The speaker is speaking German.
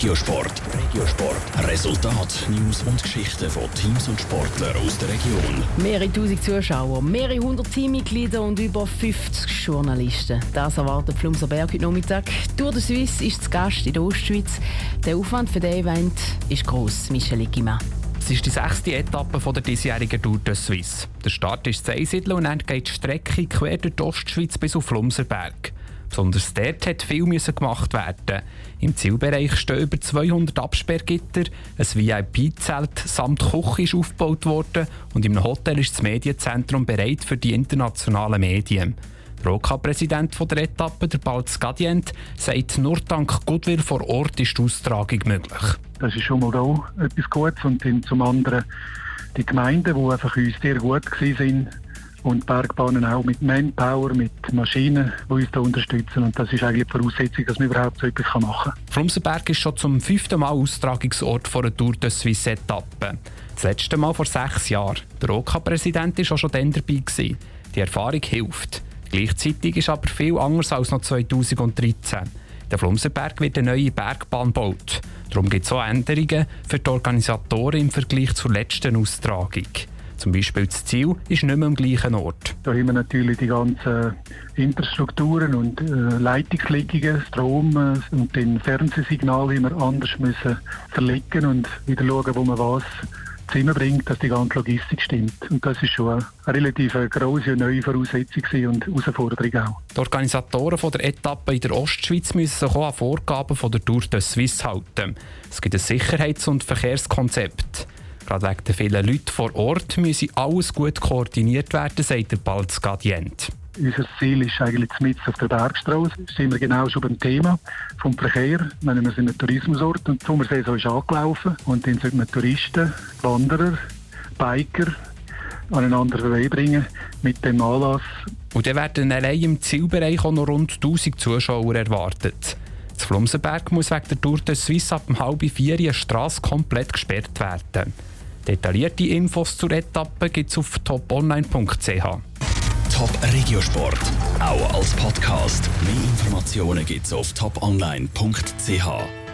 Regiosport. Regiosport. Resultat, News und Geschichten von Teams und Sportlern aus der Region. Mehrere tausend Zuschauer, mehrere hundert Teammitglieder und über 50 Journalisten. Das erwartet Flumser Berg heute Nachmittag. Tour de Suisse ist zu Gast in der Ostschweiz. Der Aufwand für den Event ist gross, Michel Igima. Es ist die sechste Etappe der diesjährigen Tour de Suisse. Der Start ist in Einsiedeln und dann geht die Strecke quer durch die Ostschweiz bis auf Flumserberg. Besonders dort hat viel gemacht werden. Im Zielbereich stehen über 200 Absperrgitter, ein VIP-Zelt samt Küche ist aufgebaut worden und im Hotel ist das Medienzentrum bereit für die internationalen Medien. Der OK-Präsident der Etappe, der Balz Gadient, sagt, nur dank Goodwill vor Ort ist die Austragung möglich. Das ist schon mal auch etwas Gutes. Und zum anderen die Gemeinden, die einfach uns sehr gut waren und Bergbahnen auch mit Manpower, mit Maschinen, die uns da unterstützen. Und das ist eigentlich die Voraussetzung, dass man überhaupt so etwas machen kann. Flumsenberg ist schon zum fünften Mal Austragungsort von einer Tour de Suisse Etappe. Das letzte Mal vor sechs Jahren. Der OK-Präsident OK war auch schon dann dabei. Gewesen. Die Erfahrung hilft. Gleichzeitig ist aber viel anders als noch 2013. Der Flumsenberg wird eine neue Bergbahn gebaut. Darum gibt es auch Änderungen für die Organisatoren im Vergleich zur letzten Austragung. Zum Beispiel das Ziel ist nicht mehr am gleichen Ort. Da haben wir natürlich die ganzen Infrastrukturen und äh, Leitungslegungen, Strom äh, und den Fernsehsignal immer anders müssen verlegen und wieder schauen, wo man was zusammenbringt, dass die ganze Logistik stimmt. Und das ist schon eine relativ grosse neue Voraussetzung und Herausforderung auch. Die Organisatoren von der Etappe in der Ostschweiz müssen sich auch an Vorgaben von der Tour de Suisse halten. Es gibt ein Sicherheits- und Verkehrskonzept. Gerade wegen der vielen Leute vor Ort müsse alles gut koordiniert werden, sagt der Balz Gadient. Unser Ziel ist eigentlich mit auf der Bergstraße. Da sind wir genau schon beim Thema vom Verkehr. wir sind ein Tourismusort und die Sommersaison ist angelaufen. Und dann sollten wir Touristen, Wanderer, Biker an einen anderen Weg bringen mit dem Anlass. Und dann werden allein im Zielbereich auch noch rund 1000 Zuschauer erwartet. Das Flumsenberg muss wegen der Tour de Suisse ab halb vier eine Straße komplett gesperrt werden. Detaillierte Infos zur Etappe gibt es auf toponline.ch. Top Regiosport, auch als Podcast. Mehr Informationen gibt es auf toponline.ch.